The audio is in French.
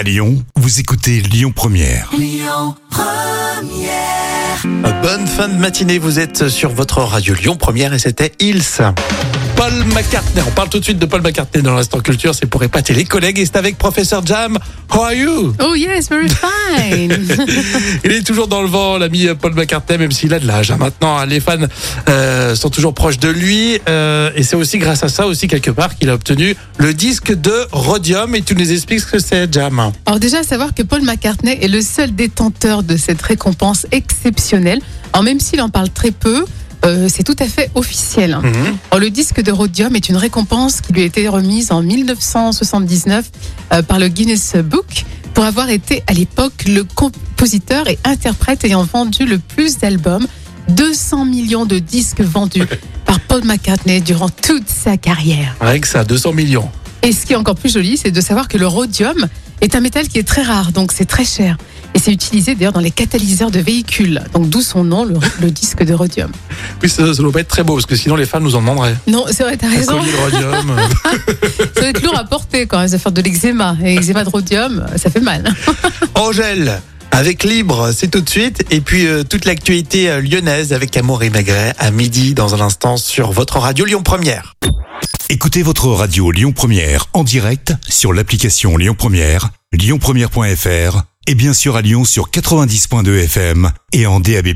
À Lyon, vous écoutez Lyon Première. Bonne fin de matinée, vous êtes sur votre radio Lyon Première et c'était Ils. Paul McCartney, on parle tout de suite de Paul McCartney dans l'instant culture, c'est pour épater les collègues et c'est avec Professeur Jam. How are you? Oh yes, very fine. Il est toujours dans le vent, l'ami Paul McCartney, même s'il a de l'âge. hein. Maintenant, hein, les fans euh, sont toujours proches de lui euh, et c'est aussi grâce à ça aussi quelque part qu'il a obtenu le disque de Rhodium et tu nous expliques ce que c'est Jam? Alors déjà, à savoir que Paul McCartney est le seul détenteur de cette récompense exceptionnelle. Alors même s'il en parle très peu, euh, c'est tout à fait officiel. Mhm. Alors, le disque de Rhodium est une récompense qui lui a été remise en 1979 euh, par le Guinness Book pour avoir été à l'époque le compositeur et interprète ayant vendu le plus d'albums, 200 millions de disques vendus par Paul McCartney durant toute sa carrière. Avec ça, 200 millions. Et ce qui est encore plus joli, c'est de savoir que le rhodium est un métal qui est très rare, donc c'est très cher. Et c'est utilisé d'ailleurs dans les catalyseurs de véhicules, donc d'où son nom, le, le disque de rhodium. Oui, ça, ça doit pas être très beau parce que sinon les fans nous en demanderaient. Non, c'est vrai, t'as raison. collier de Rhodium. Ça va être lourd à porter quand même, ça va faire de l'eczéma. Et eczéma de rhodium, ça fait mal. Angèle, avec Libre, c'est tout de suite. Et puis euh, toute l'actualité euh, lyonnaise avec Amour et Maigret à midi dans un instant sur votre radio Lyon Première. Écoutez votre radio Lyon Première en direct sur l'application Lyon Première, lyonpremière.fr et bien sûr à Lyon sur 90.2 FM et en DAB+.